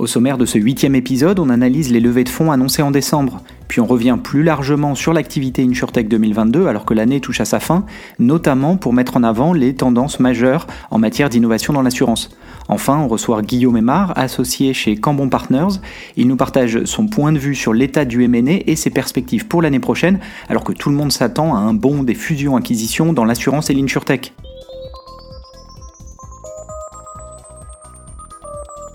Au sommaire de ce huitième épisode, on analyse les levées de fonds annoncées en décembre, puis on revient plus largement sur l'activité InsurTech 2022 alors que l'année touche à sa fin, notamment pour mettre en avant les tendances majeures en matière d'innovation dans l'assurance. Enfin, on reçoit Guillaume Aymar, associé chez Cambon Partners. Il nous partage son point de vue sur l'état du M&A et ses perspectives pour l'année prochaine, alors que tout le monde s'attend à un bond des fusions-acquisitions dans l'assurance et l'InsurTech.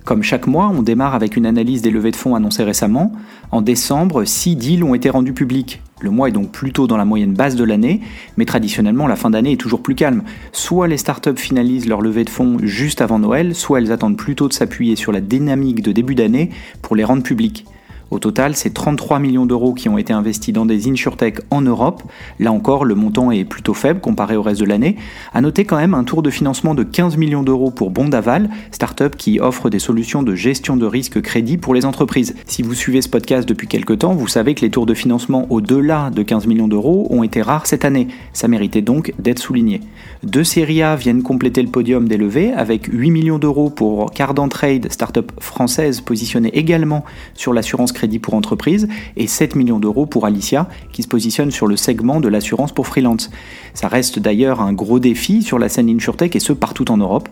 Comme chaque mois, on démarre avec une analyse des levées de fonds annoncées récemment. En décembre, 6 deals ont été rendus publics. Le mois est donc plutôt dans la moyenne basse de l'année, mais traditionnellement la fin d'année est toujours plus calme. Soit les startups finalisent leur levée de fonds juste avant Noël, soit elles attendent plutôt de s'appuyer sur la dynamique de début d'année pour les rendre publics. Au total, c'est 33 millions d'euros qui ont été investis dans des insurtech en Europe. Là encore, le montant est plutôt faible comparé au reste de l'année. À noter quand même un tour de financement de 15 millions d'euros pour Bondaval, startup qui offre des solutions de gestion de risque crédit pour les entreprises. Si vous suivez ce podcast depuis quelques temps, vous savez que les tours de financement au-delà de 15 millions d'euros ont été rares cette année. Ça méritait donc d'être souligné. Deux séries A viennent compléter le podium des levées avec 8 millions d'euros pour Cardan Trade, startup française positionnée également sur l'assurance crédit pour entreprise, et 7 millions d'euros pour Alicia, qui se positionne sur le segment de l'assurance pour freelance. Ça reste d'ailleurs un gros défi sur la scène InsurTech et ce partout en Europe.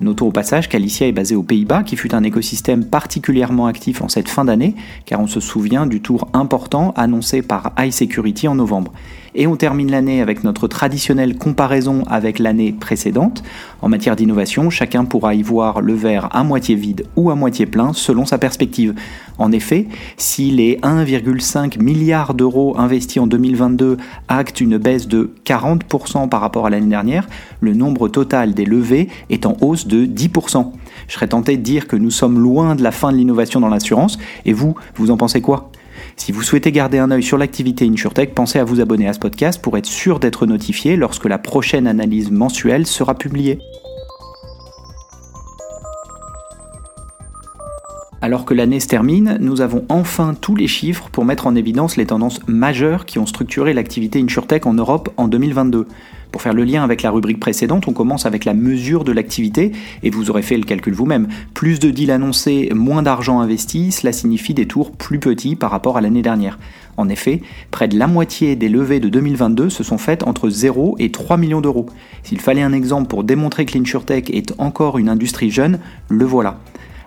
Notons au passage qu'Alicia est basée aux Pays-Bas, qui fut un écosystème particulièrement actif en cette fin d'année, car on se souvient du tour important annoncé par iSecurity en novembre. Et on termine l'année avec notre traditionnelle comparaison avec l'année précédente. En matière d'innovation, chacun pourra y voir le verre à moitié vide ou à moitié plein selon sa perspective. En effet, si les 1,5 milliards d'euros investis en 2022 actent une baisse de 40% par rapport à l'année dernière, le nombre total des levées est en hausse de 10%. Je serais tenté de dire que nous sommes loin de la fin de l'innovation dans l'assurance, et vous, vous en pensez quoi? Si vous souhaitez garder un œil sur l'activité InsurTech, pensez à vous abonner à ce podcast pour être sûr d'être notifié lorsque la prochaine analyse mensuelle sera publiée. Alors que l'année se termine, nous avons enfin tous les chiffres pour mettre en évidence les tendances majeures qui ont structuré l'activité InsurTech en Europe en 2022. Pour faire le lien avec la rubrique précédente, on commence avec la mesure de l'activité, et vous aurez fait le calcul vous-même. Plus de deals annoncés, moins d'argent investi, cela signifie des tours plus petits par rapport à l'année dernière. En effet, près de la moitié des levées de 2022 se sont faites entre 0 et 3 millions d'euros. S'il fallait un exemple pour démontrer que l'InsurTech est encore une industrie jeune, le voilà.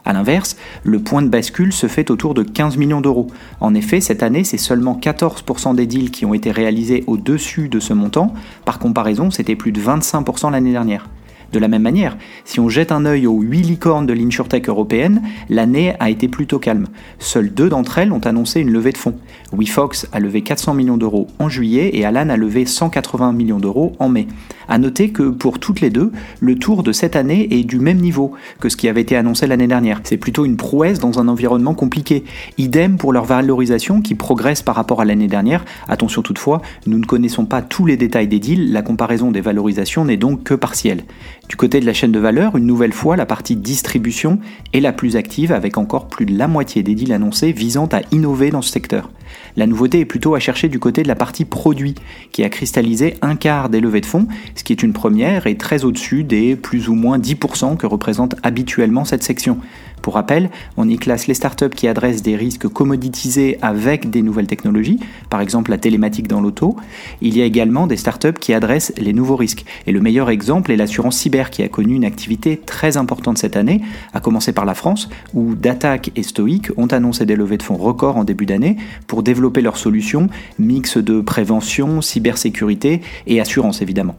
A l'inverse, le point de bascule se fait autour de 15 millions d'euros. En effet, cette année, c'est seulement 14% des deals qui ont été réalisés au-dessus de ce montant. Par comparaison, c'était plus de 25% l'année dernière. De la même manière, si on jette un œil aux 8 licornes de l'insurtech européenne, l'année a été plutôt calme. Seules deux d'entre elles ont annoncé une levée de fonds. WeFox a levé 400 millions d'euros en juillet et Alan a levé 180 millions d'euros en mai. A noter que pour toutes les deux, le tour de cette année est du même niveau que ce qui avait été annoncé l'année dernière. C'est plutôt une prouesse dans un environnement compliqué. Idem pour leur valorisation qui progresse par rapport à l'année dernière. Attention toutefois, nous ne connaissons pas tous les détails des deals, la comparaison des valorisations n'est donc que partielle. Du côté de la chaîne de valeur, une nouvelle fois, la partie distribution est la plus active avec encore plus de la moitié des deals annoncés visant à innover dans ce secteur. La nouveauté est plutôt à chercher du côté de la partie produit, qui a cristallisé un quart des levées de fonds, ce qui est une première et très au-dessus des plus ou moins 10% que représente habituellement cette section. Pour rappel, on y classe les startups qui adressent des risques commoditisés avec des nouvelles technologies, par exemple la télématique dans l'auto. Il y a également des startups qui adressent les nouveaux risques. Et le meilleur exemple est l'assurance cyber qui a connu une activité très importante cette année, à commencer par la France, où Datac et Stoic ont annoncé des levées de fonds records en début d'année pour développer leurs solutions, mix de prévention, cybersécurité et assurance évidemment.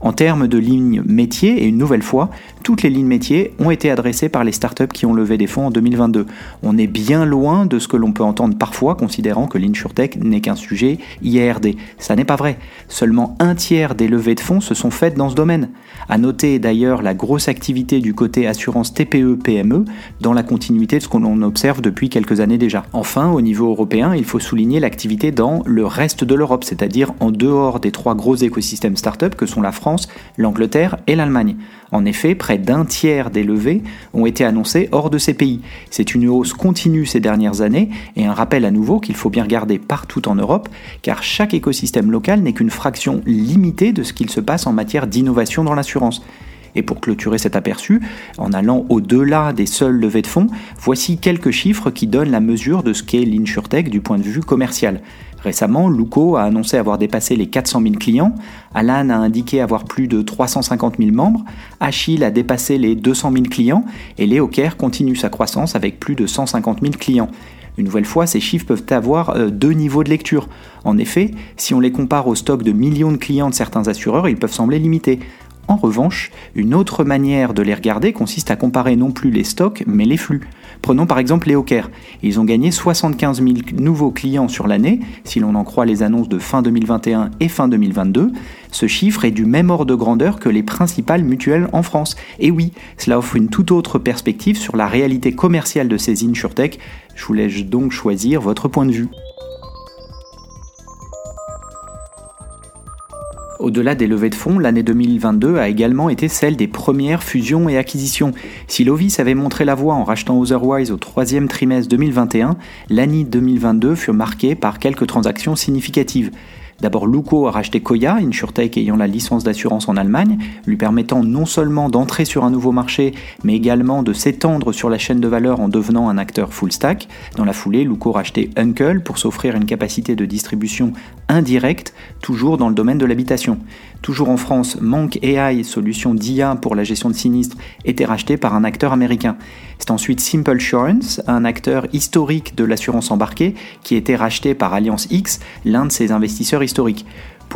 En termes de lignes métiers, et une nouvelle fois, toutes les lignes métiers ont été adressées par les startups qui ont levé des fonds en 2022. On est bien loin de ce que l'on peut entendre parfois, considérant que l'InsurTech n'est qu'un sujet IARD. Ça n'est pas vrai. Seulement un tiers des levées de fonds se sont faites dans ce domaine. À noter d'ailleurs la grosse activité du côté assurance TPE-PME, e, dans la continuité de ce qu'on observe depuis quelques années déjà. Enfin, au niveau européen, il faut souligner l'activité dans le reste de l'Europe, c'est-à-dire en dehors des trois gros écosystèmes startups que sont la France, l'Angleterre et l'Allemagne. En effet, près d'un tiers des levées ont été annoncées hors de ces pays. C'est une hausse continue ces dernières années et un rappel à nouveau qu'il faut bien regarder partout en Europe, car chaque écosystème local n'est qu'une fraction limitée de ce qu'il se passe en matière d'innovation dans l'assurance. Et pour clôturer cet aperçu, en allant au-delà des seules levées de fonds, voici quelques chiffres qui donnent la mesure de ce qu'est l'InsurTech du point de vue commercial. Récemment, Luco a annoncé avoir dépassé les 400 000 clients, Alan a indiqué avoir plus de 350 000 membres, Achille a dépassé les 200 000 clients et Leocare continue sa croissance avec plus de 150 000 clients. Une nouvelle fois, ces chiffres peuvent avoir euh, deux niveaux de lecture. En effet, si on les compare au stock de millions de clients de certains assureurs, ils peuvent sembler limités. En revanche, une autre manière de les regarder consiste à comparer non plus les stocks, mais les flux. Prenons par exemple les Hawkers. Ils ont gagné 75 000 nouveaux clients sur l'année, si l'on en croit les annonces de fin 2021 et fin 2022. Ce chiffre est du même ordre de grandeur que les principales mutuelles en France. Et oui, cela offre une toute autre perspective sur la réalité commerciale de ces insurtech. Je vous laisse donc choisir votre point de vue. Au-delà des levées de fonds, l'année 2022 a également été celle des premières fusions et acquisitions. Si Lovis avait montré la voie en rachetant Otherwise au troisième trimestre 2021, l'année 2022 fut marquée par quelques transactions significatives. D'abord, Luco a racheté Koya, une ayant la licence d'assurance en Allemagne, lui permettant non seulement d'entrer sur un nouveau marché, mais également de s'étendre sur la chaîne de valeur en devenant un acteur full stack. Dans la foulée, Luco racheté Uncle pour s'offrir une capacité de distribution indirecte, toujours dans le domaine de l'habitation. Toujours en France, Monk AI, solution d'IA pour la gestion de sinistres, était racheté par un acteur américain. C'est ensuite Simple Insurance, un acteur historique de l'assurance embarquée, qui était racheté par Alliance X, l'un de ses investisseurs historiques.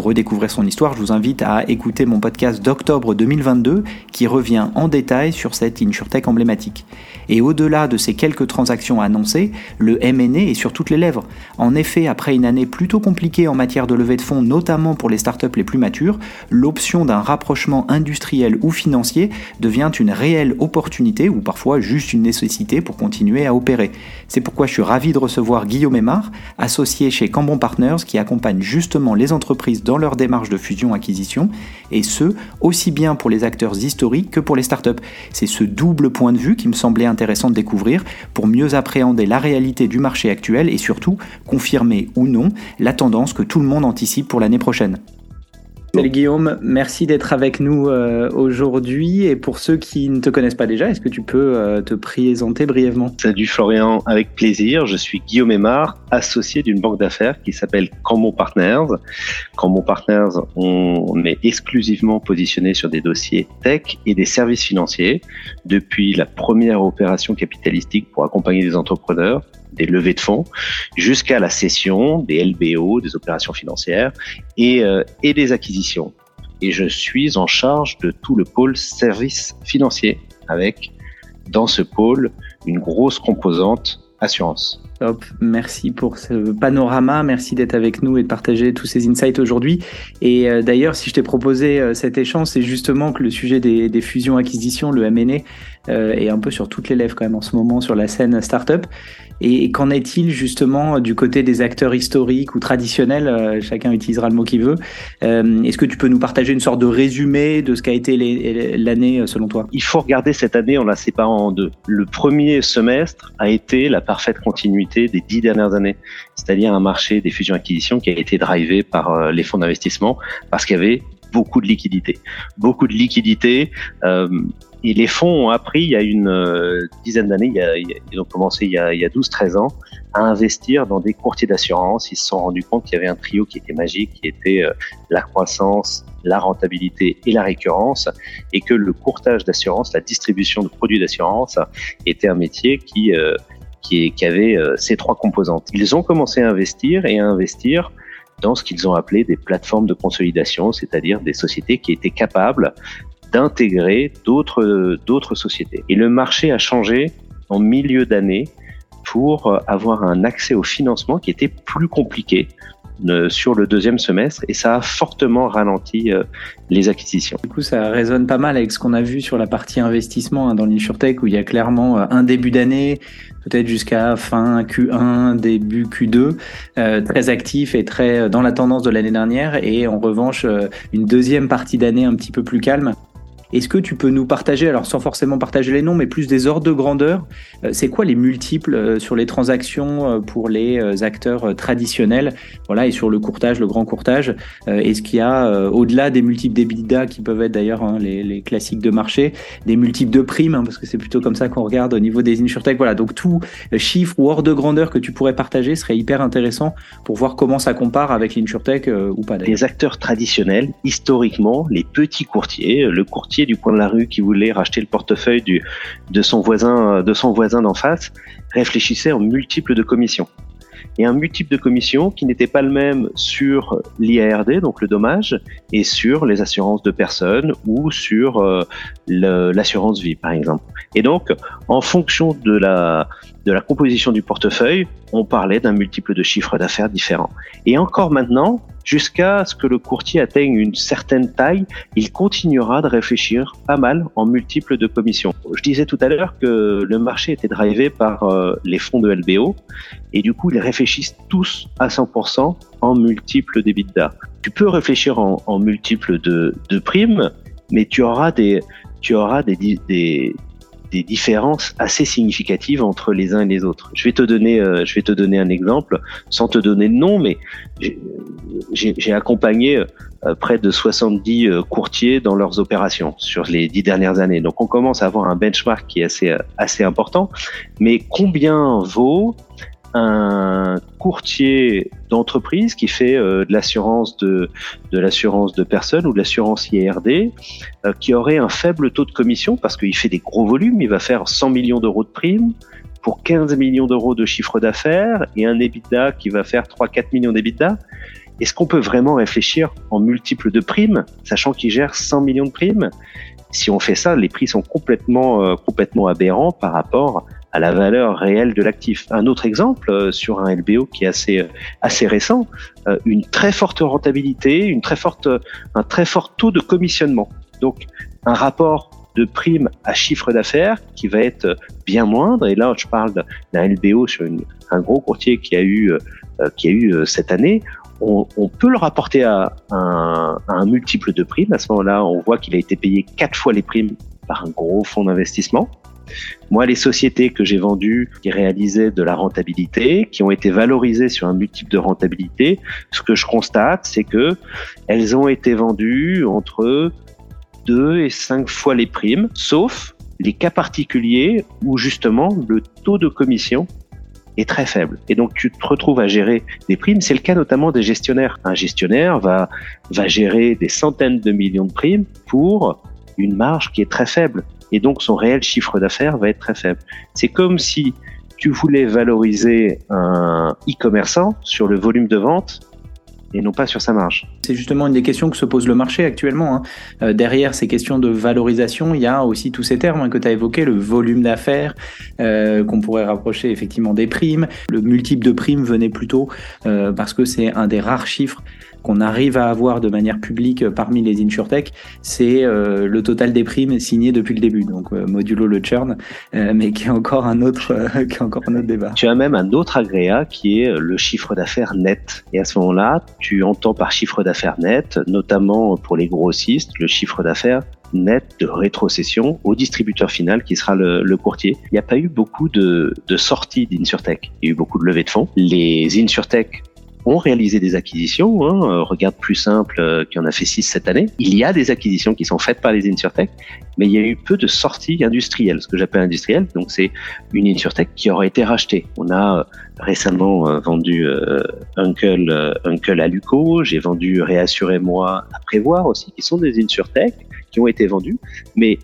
Pour redécouvrir son histoire, je vous invite à écouter mon podcast d'octobre 2022 qui revient en détail sur cette insurtech emblématique. Et au-delà de ces quelques transactions annoncées, le M&A est sur toutes les lèvres. En effet, après une année plutôt compliquée en matière de levée de fonds, notamment pour les startups les plus matures, l'option d'un rapprochement industriel ou financier devient une réelle opportunité ou parfois juste une nécessité pour continuer à opérer. C'est pourquoi je suis ravi de recevoir Guillaume Aymar, associé chez Cambon Partners qui accompagne justement les entreprises dans leur démarche de fusion-acquisition, et ce, aussi bien pour les acteurs historiques que pour les startups. C'est ce double point de vue qui me semblait intéressant de découvrir pour mieux appréhender la réalité du marché actuel et surtout confirmer ou non la tendance que tout le monde anticipe pour l'année prochaine. Salut Guillaume, merci d'être avec nous euh, aujourd'hui. Et pour ceux qui ne te connaissent pas déjà, est-ce que tu peux euh, te présenter brièvement? Salut Florian, avec plaisir. Je suis Guillaume Aymar, associé d'une banque d'affaires qui s'appelle Cambon Partners. Cambon Partners, on est exclusivement positionné sur des dossiers tech et des services financiers depuis la première opération capitalistique pour accompagner des entrepreneurs des levées de fonds, jusqu'à la cession, des LBO, des opérations financières et, euh, et des acquisitions. Et je suis en charge de tout le pôle services financiers, avec dans ce pôle une grosse composante assurance. Top, merci pour ce panorama, merci d'être avec nous et de partager tous ces insights aujourd'hui. Et euh, d'ailleurs, si je t'ai proposé euh, cet échange, c'est justement que le sujet des, fusions-acquisitions, le M&A, euh, est un peu sur toutes les lèvres quand même en ce moment sur la scène startup. Et qu'en est-il justement du côté des acteurs historiques ou traditionnels euh, Chacun utilisera le mot qu'il veut. Est-ce que tu peux nous partager une sorte de résumé de ce qu'a été l'année selon toi? Il faut regarder cette année, on la sépare en deux. Le premier semestre a été la parfaite continuité des dix dernières années, c'est-à-dire un marché des fusions-acquisitions qui a été drivé par les fonds d'investissement parce qu'il y avait beaucoup de liquidités. Beaucoup de liquidités. Euh, et les fonds ont appris il y a une euh, dizaine d'années, ils ont commencé il y a, il y a 12-13 ans, à investir dans des courtiers d'assurance. Ils se sont rendus compte qu'il y avait un trio qui était magique, qui était euh, la croissance, la rentabilité et la récurrence, et que le courtage d'assurance, la distribution de produits d'assurance, était un métier qui, euh, qui, qui, avait ces trois composantes. Ils ont commencé à investir et à investir dans ce qu'ils ont appelé des plateformes de consolidation, c'est-à-dire des sociétés qui étaient capables d'intégrer d'autres d'autres sociétés. Et le marché a changé en milieu d'année pour avoir un accès au financement qui était plus compliqué euh, sur le deuxième semestre et ça a fortement ralenti euh, les acquisitions. Du coup, ça résonne pas mal avec ce qu'on a vu sur la partie investissement hein, dans l'insurtech où il y a clairement euh, un début d'année, peut-être jusqu'à fin Q1, début Q2, très actif et très dans la tendance de l'année dernière et en revanche une deuxième partie d'année un petit peu plus calme. Est-ce que tu peux nous partager, alors sans forcément partager les noms, mais plus des ordres de grandeur, euh, c'est quoi les multiples euh, sur les transactions euh, pour les acteurs traditionnels? Voilà, et sur le courtage, le grand courtage Est-ce qu'il y a, au-delà des multiples d'EBITDA qui peuvent être d'ailleurs hein, les, classiques de marché, des multiples de primes, hein, parce que c'est plutôt comme ça qu'on regarde au niveau des insurtech. Voilà, donc tout chiffre ou ordre de grandeur que tu pourrais partager serait hyper intéressant pour voir comment ça compare avec l'insurtech ou pas. Les acteurs traditionnels, historiquement, les petits courtiers, le courtier du coin de la rue qui voulait racheter le portefeuille de son voisin de son voisin d'en face réfléchissait en multiples de commissions et un multiple de commissions qui n'était pas le même sur l'IARD, donc le dommage, et sur les assurances de personnes ou sur euh, l'assurance vie, par exemple. Et donc, en fonction de la, de la composition du portefeuille, on parlait d'un multiple de chiffre d'affaires différent. Et encore maintenant, jusqu'à ce que le courtier atteigne une certaine taille, il continuera de réfléchir pas mal en multiples de commissions. Je disais tout à l'heure que le marché était drivé par euh, les fonds de LBO et du coup, ils réfléchissent tous à 100% en multiples d'EBITDA. Tu peux réfléchir en, en multiples de, de primes, mais tu auras des, tu auras des, des, des différences assez significatives entre les uns et les autres. Je vais te donner, euh, je vais te donner un exemple, sans te donner de nom, mais j'ai accompagné euh, près de 70 euh, courtiers dans leurs opérations sur les dix dernières années. Donc on commence à avoir un benchmark qui est assez assez important. Mais combien vaut un courtier d'entreprise qui fait euh, de l'assurance de, de l'assurance de personnes ou de l'assurance IRD, euh, qui aurait un faible taux de commission parce qu'il fait des gros volumes, il va faire 100 millions d'euros de primes pour 15 millions d'euros de chiffre d'affaires et un EBITDA qui va faire 3-4 millions d'EBITDA. Est-ce qu'on peut vraiment réfléchir en multiples de primes, sachant qu'il gère 100 millions de primes? Si on fait ça, les prix sont complètement, euh, complètement aberrants par rapport la valeur réelle de l'actif. Un autre exemple euh, sur un LBO qui est assez euh, assez récent, euh, une très forte rentabilité, une très forte un très fort taux de commissionnement. Donc un rapport de prime à chiffre d'affaires qui va être bien moindre. Et là, je parle d'un LBO sur une, un gros courtier qui a eu qui a eu cette année. On, on, peut le rapporter à un, à un multiple de primes. À ce moment-là, on voit qu'il a été payé quatre fois les primes par un gros fonds d'investissement. Moi, les sociétés que j'ai vendues qui réalisaient de la rentabilité, qui ont été valorisées sur un multiple de rentabilité, ce que je constate, c'est que elles ont été vendues entre 2 et 5 fois les primes, sauf les cas particuliers où justement le taux de commission est très faible. Et donc tu te retrouves à gérer des primes. C'est le cas notamment des gestionnaires. Un gestionnaire va, va gérer des centaines de millions de primes pour une marge qui est très faible et donc son réel chiffre d'affaires va être très faible. C'est comme si tu voulais valoriser un e-commerçant sur le volume de vente et non pas sur sa marge. C'est justement une des questions que se pose le marché actuellement. Hein. Euh, derrière ces questions de valorisation, il y a aussi tous ces termes hein, que tu as évoqués, le volume d'affaires, euh, qu'on pourrait rapprocher effectivement des primes. Le multiple de primes venait plutôt euh, parce que c'est un des rares chiffres qu'on arrive à avoir de manière publique parmi les insurtech, c'est euh, le total des primes signées depuis le début, donc euh, modulo le churn, euh, mais qui est encore un autre, qui est encore un autre débat. Tu as même un autre agréat qui est le chiffre d'affaires net. Et à ce moment-là, tu entends par chiffre d'affaires net, notamment pour les grossistes, le chiffre d'affaires net de rétrocession au distributeur final qui sera le, courtier. Il n'y a pas eu beaucoup de, de sorties d'Insurtech. Il y a eu beaucoup de levées de fonds. Les Insurtech ont réalisé des acquisitions. Hein. Euh, regarde plus simple euh, qui en a fait six cette année. Il y a des acquisitions qui sont faites par les insurtech, mais il y a eu peu de sorties industrielles. Ce que j'appelle industriel, donc c'est une insurtech qui aurait été rachetée. On a euh, récemment vendu Uncle, Uncle à Luco, j'ai vendu Réassurez moi à Prévoir aussi, qui sont des insurtech qui ont été vendus. Mais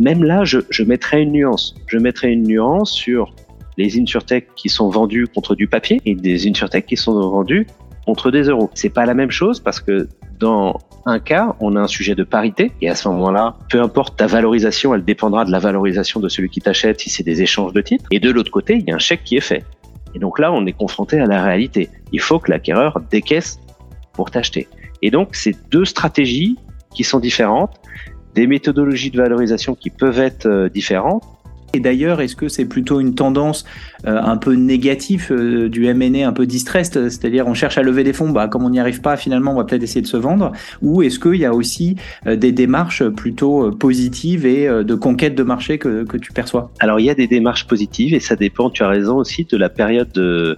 même là, je, je mettrais une nuance. Je mettrais une nuance sur les insurtech qui sont vendus contre du papier et des insurtech qui sont vendus contre des euros. C'est pas la même chose parce que dans un cas, on a un sujet de parité et à ce moment-là, peu importe ta valorisation, elle dépendra de la valorisation de celui qui t'achète si c'est des échanges de titres. Et de l'autre côté, il y a un chèque qui est fait. Et donc là, on est confronté à la réalité. Il faut que l'acquéreur décaisse pour t'acheter. Et donc, c'est deux stratégies qui sont différentes, des méthodologies de valorisation qui peuvent être euh, différentes, et d'ailleurs, est-ce que c'est plutôt une tendance euh, un peu négative euh, du M&A, un peu distressed, c'est-à-dire on cherche à lever des fonds, bah, comme on n'y arrive pas, finalement, on va peut-être essayer de se vendre, ou est-ce qu'il y a aussi euh, des démarches plutôt positives et de conquête de marché que, tu perçois? Alors, il y a des démarches positives et ça dépend, tu as raison aussi, de la période de,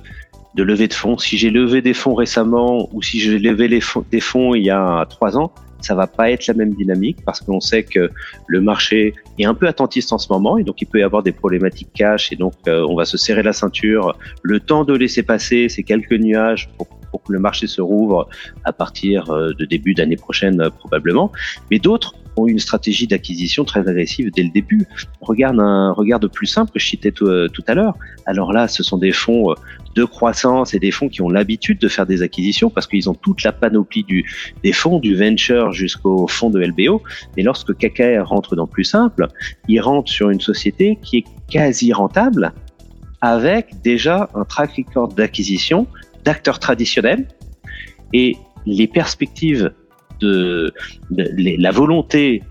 levée de fonds. Si j'ai levé des fonds récemment ou si j'ai levé des fonds il y a trois ans, ça va pas être la même dynamique parce qu'on sait que le marché est un peu attentiste en ce moment et donc il peut y avoir des problématiques cash et donc euh, on va se serrer la ceinture le temps de laisser passer ces quelques nuages pour, pour que le marché se rouvre à partir euh, de début d'année prochaine euh, probablement. Mais d'autres ont une stratégie d'acquisition très agressive dès le début. Regarde un regarde plus simple que je citais tout, tout à l'heure. Alors là, ce sont des fonds de croissance et des fonds qui ont l'habitude de faire des acquisitions parce qu'ils ont toute la panoplie du, des fonds, du venture jusqu'au fonds de LBO. Mais lorsque KKR rentre dans plus simple, il rentre sur une société qui est quasi rentable avec déjà un track record d'acquisition d'acteurs traditionnels et les perspectives de, la volonté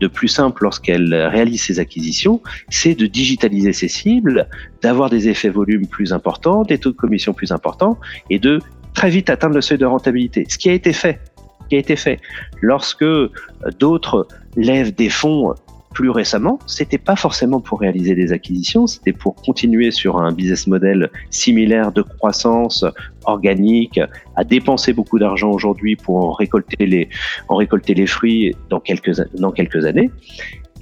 de plus simple lorsqu'elle réalise ses acquisitions, c'est de digitaliser ses cibles, d'avoir des effets volumes plus importants, des taux de commission plus importants et de très vite atteindre le seuil de rentabilité. Ce qui a été fait lorsque d'autres lèvent des fonds plus récemment, c'était pas forcément pour réaliser des acquisitions, c'était pour continuer sur un business model similaire de croissance organique, à dépenser beaucoup d'argent aujourd'hui pour en récolter les, en récolter les fruits dans quelques, dans quelques années.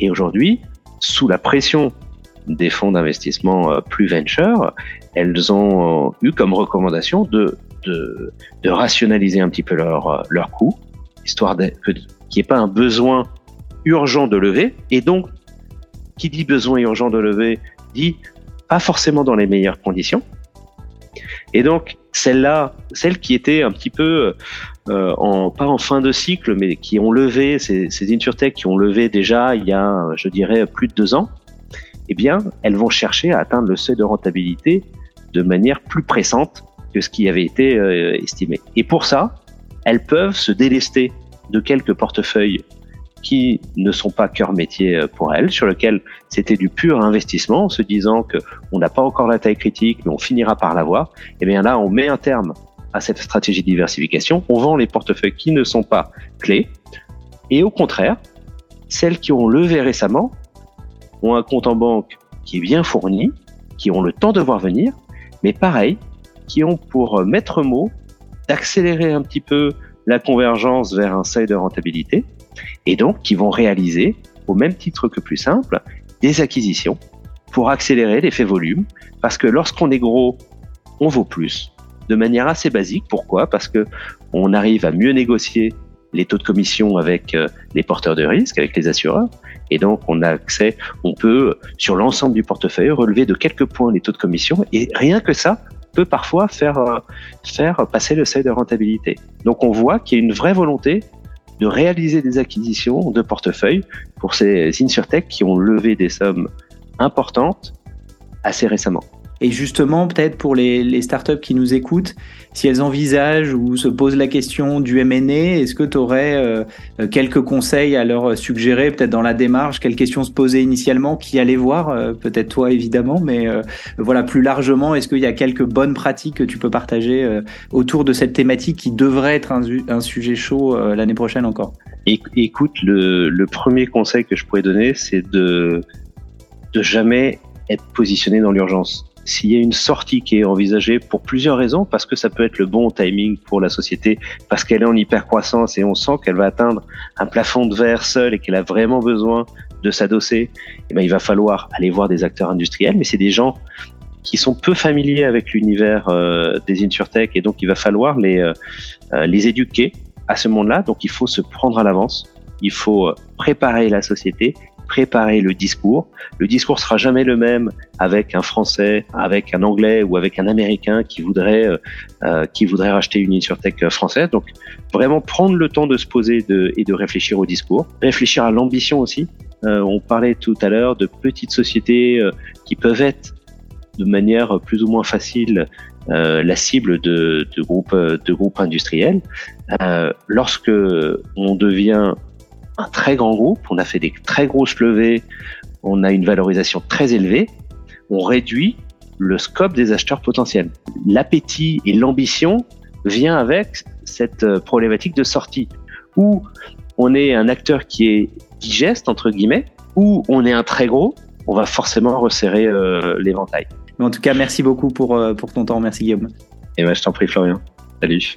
Et aujourd'hui, sous la pression des fonds d'investissement euh, plus venture, elles ont eu comme recommandation de, de, de rationaliser un petit peu leurs leur coûts, histoire qu'il n'y ait pas un besoin urgent de lever. Et donc, qui dit besoin urgent de lever dit pas forcément dans les meilleures conditions. Et donc, celle-là, celle qui était un petit peu, euh, en, pas en fin de cycle, mais qui ont levé, ces, ces qui ont levé déjà il y a, je dirais, plus de deux ans, eh bien, elles vont chercher à atteindre le seuil de rentabilité de manière plus pressante que ce qui avait été euh, estimé. Et pour ça, elles peuvent se délester de quelques portefeuilles qui ne sont pas cœur métier euh, pour elles, sur lequel c'était du pur investissement, en se disant que on n'a pas encore la taille critique, mais on finira par l'avoir. Et eh bien là, on met un terme à cette stratégie de diversification. On vend les portefeuilles qui ne sont pas clés, et au contraire, celles qui ont levé récemment ont un compte en banque qui est bien fourni, qui ont le temps de voir venir, mais pareil, qui ont pour maître mot d'accélérer un petit peu la convergence vers un seuil de rentabilité et donc qui vont réaliser, au même titre que plus simple, des acquisitions pour accélérer l'effet volume, parce que lorsqu'on est gros, on vaut plus, de manière assez basique. Pourquoi? Parce que on arrive à mieux négocier les taux de commission avec euh, les porteurs de risque, avec les assureurs, et donc on a accès, on peut sur l'ensemble du portefeuille relever de quelques points les taux de commission, et rien que ça peut parfois faire euh, faire passer le seuil de rentabilité. Donc on voit qu'il y a une vraie volonté de réaliser des acquisitions de portefeuille pour ces insurtech qui ont levé des sommes importantes assez récemment. Et justement, peut-être pour les, startups qui nous écoutent, si elles envisagent ou se posent la question du M&A, est-ce que tu aurais euh, quelques conseils à leur suggérer, peut-être dans la démarche, quelles questions se poser initialement, qui aller voir, euh, peut-être toi évidemment, mais euh, voilà, plus largement, est-ce qu'il y a quelques bonnes pratiques que tu peux partager autour de cette thématique qui devrait être un, sujet chaud l'année prochaine encore? Écoute, le, le, premier conseil que je pourrais donner, c'est de, de jamais être positionné dans l'urgence s'il y a une sortie qui est envisagée pour plusieurs raisons, parce que ça peut être le bon timing pour la société, parce qu'elle est en hypercroissance et on sent qu'elle va atteindre un plafond de verre seul et qu'elle a vraiment besoin de s'adosser, eh ben, il va falloir aller voir des acteurs industriels, mais c'est des gens qui sont peu familiers avec l'univers euh, des insurtech et donc il va falloir les, euh, euh, les éduquer à ce monde-là. Donc il faut se prendre à l'avance, il faut préparer la société préparer le discours. Le discours sera jamais le même avec un Français, avec un Anglais ou avec un Américain qui voudrait euh, euh qui voudrait racheter une insurtech française. Donc vraiment prendre le temps de se poser et de réfléchir au discours, réfléchir à l'ambition aussi. Euh, on parlait tout à l'heure de petites sociétés euh, qui peuvent être de manière plus ou moins facile euh, la cible de, de, groupes de groupes industriels. Euh, lorsque on devient un très grand groupe, on a fait des très grosses levées, on a une valorisation très élevée, on réduit le scope des acheteurs potentiels. L'appétit et l'ambition vient avec cette euh, problématique de sortie où on est un acteur qui est digeste entre guillemets, ou on est un très gros, on va forcément resserrer euh, l'éventail. En tout cas, merci beaucoup pour, euh, pour ton temps. Merci Guillaume. Et moi, je t'en prie Florian. Salut.